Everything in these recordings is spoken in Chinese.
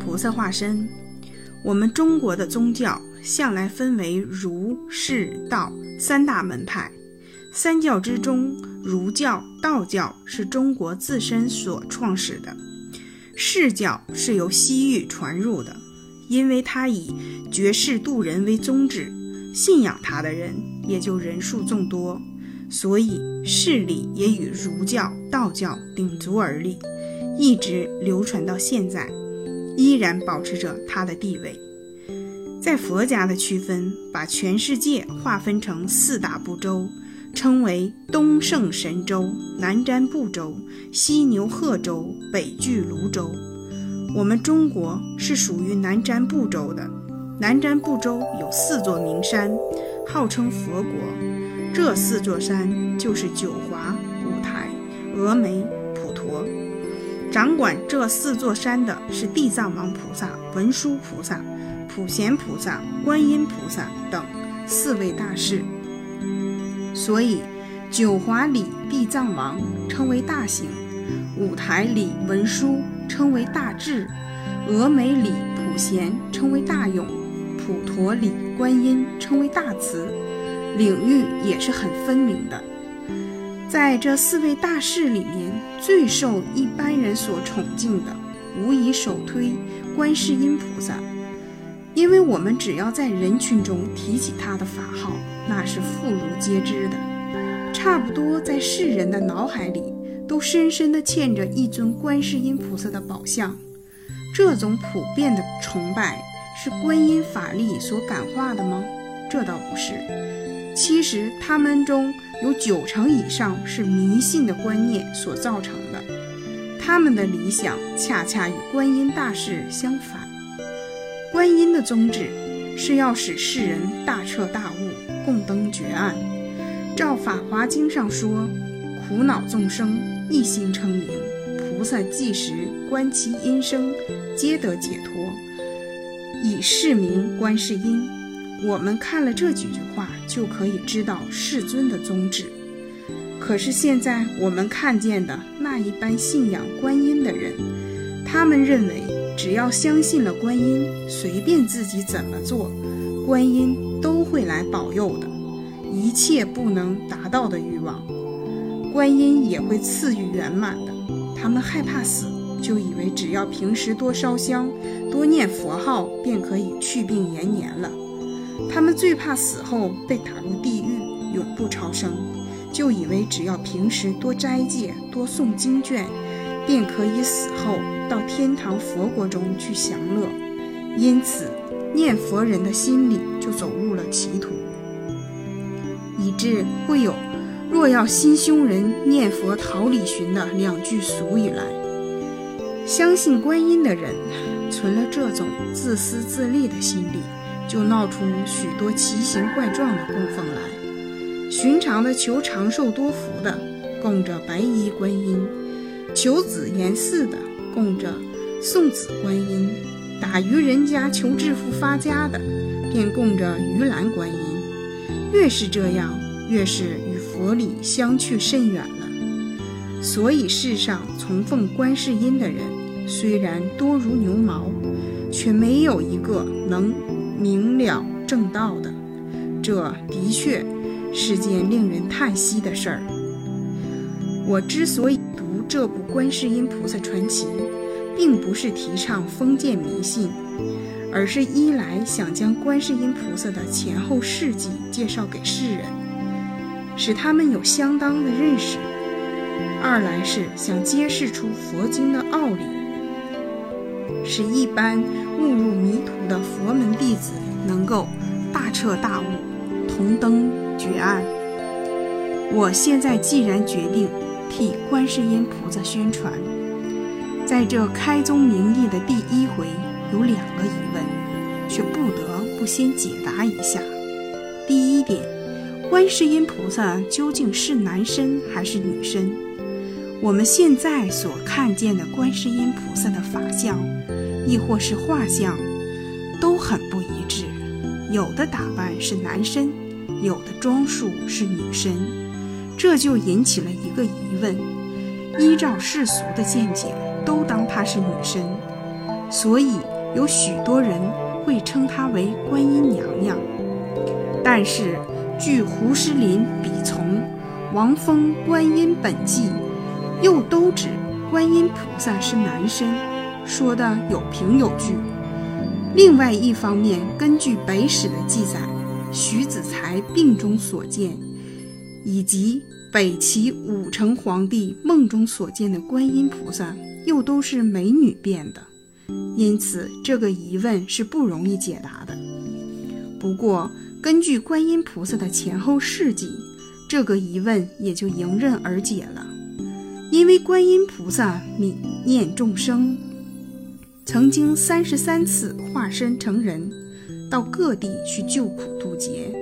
菩萨化身。我们中国的宗教向来分为儒、释、道三大门派。三教之中，儒教、道教是中国自身所创始的，释教是由西域传入的，因为它以绝世渡人为宗旨，信仰它的人也就人数众多，所以势力也与儒教、道教鼎足而立。一直流传到现在，依然保持着它的地位。在佛家的区分，把全世界划分成四大部洲，称为东胜神州、南瞻部洲、西牛贺洲、北俱泸州。我们中国是属于南瞻部洲的。南瞻部洲有四座名山，号称佛国。这四座山就是九华、五台、峨眉。掌管这四座山的是地藏王菩萨、文殊菩萨、普贤菩萨、观音菩萨等四位大士，所以九华里地藏王称为大行，五台里文殊称为大智，峨眉里普贤称为大勇，普陀里观音称为大慈，领域也是很分明的。在这四位大士里面，最受一般人所崇敬的，无疑首推观世音菩萨。因为我们只要在人群中提起他的法号，那是妇孺皆知的。差不多在世人的脑海里，都深深地嵌着一尊观世音菩萨的宝像。这种普遍的崇拜，是观音法力所感化的吗？这倒不是。其实他们中有九成以上是迷信的观念所造成的，他们的理想恰恰与观音大士相反。观音的宗旨是要使世人大彻大悟，共登绝岸。照《法华经》上说：“苦恼众生一心称名，菩萨即时观其音声，皆得解脱，以是名观世音。”我们看了这几句话，就可以知道世尊的宗旨。可是现在我们看见的那一般信仰观音的人，他们认为只要相信了观音，随便自己怎么做，观音都会来保佑的。一切不能达到的欲望，观音也会赐予圆满的。他们害怕死，就以为只要平时多烧香、多念佛号，便可以去病延年了。他们最怕死后被打入地狱，永不超生，就以为只要平时多斋戒、多诵经卷，便可以死后到天堂佛国中去享乐。因此，念佛人的心里就走入了歧途，以致会有“若要心胸人念佛桃李寻”的两句俗语来。相信观音的人，存了这种自私自利的心理。就闹出许多奇形怪状的供奉来。寻常的求长寿多福的，供着白衣观音；求子延嗣的，供着送子观音；打渔人家求致富发家的，便供着鱼篮观音。越是这样，越是与佛理相去甚远了。所以世上从奉观世音的人，虽然多如牛毛，却没有一个能。明了正道的，这的确是件令人叹息的事儿。我之所以读这部《观世音菩萨传奇》，并不是提倡封建迷信，而是一来想将观世音菩萨的前后事迹介绍给世人，使他们有相当的认识；二来是想揭示出佛经的奥理。使一般误入迷途的佛门弟子能够大彻大悟，同登绝岸。我现在既然决定替观世音菩萨宣传，在这开宗明义的第一回，有两个疑问，却不得不先解答一下。第一点，观世音菩萨究竟是男身还是女身？我们现在所看见的观世音菩萨的法相。亦或是画像，都很不一致。有的打扮是男身，有的装束是女身，这就引起了一个疑问：依照世俗的见解，都当她是女身，所以有许多人会称她为观音娘娘。但是，据胡适林笔从《王峰观音本纪》，又都指观音菩萨是男身，说的有凭有据。另外一方面，根据北史的记载，徐子才病中所见，以及北齐武成皇帝梦中所见的观音菩萨，又都是美女变的，因此这个疑问是不容易解答的。不过，根据观音菩萨的前后事迹，这个疑问也就迎刃而解了，因为观音菩萨悯念众生。曾经三十三次化身成人，到各地去救苦渡劫，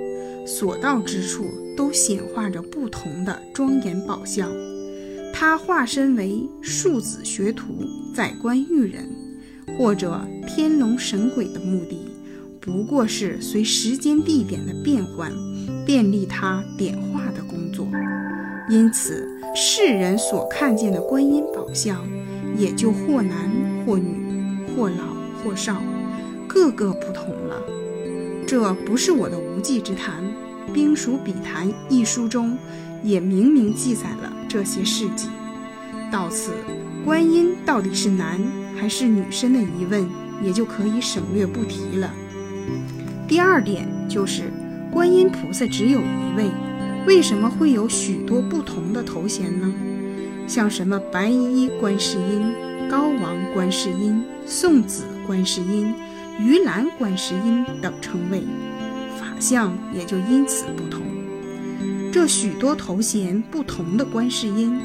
所到之处都显化着不同的庄严宝相。他化身为庶子学徒、宰官育人，或者天龙神鬼的目的，不过是随时间地点的变换，便利他点化的工作。因此，世人所看见的观音宝相，也就或男或女。或老或少，个个不同了。这不是我的无稽之谈，《兵蜀笔谈》一书中也明明记载了这些事迹。到此，观音到底是男还是女身的疑问也就可以省略不提了。第二点就是，观音菩萨只有一位，为什么会有许多不同的头衔呢？像什么白衣观世音？高王观世音、送子观世音、鱼篮观世音等称谓，法相也就因此不同。这许多头衔不同的观世音，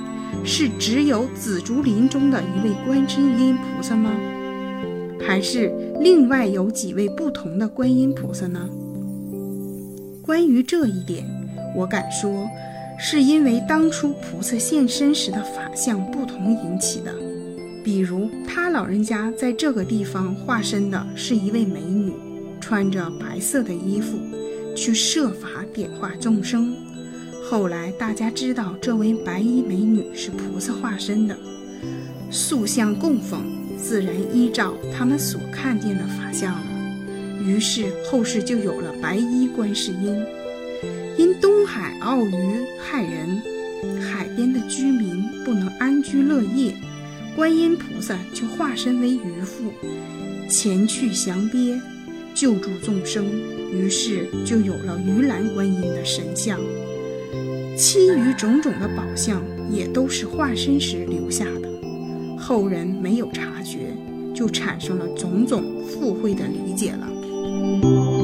是只有紫竹林中的一位观世音菩萨吗？还是另外有几位不同的观音菩萨呢？关于这一点，我敢说，是因为当初菩萨现身时的法相不同引起的。比如他老人家在这个地方化身的是一位美女，穿着白色的衣服，去设法点化众生。后来大家知道这位白衣美女是菩萨化身的，塑像供奉，自然依照他们所看见的法相了。于是后世就有了白衣观世音。因东海奥鱼害人，海边的居民不能安居乐业。观音菩萨就化身为渔夫，前去降鳖，救助众生，于是就有了鱼篮观音的神像。其余种种的宝相也都是化身时留下的，后人没有察觉，就产生了种种附会的理解了。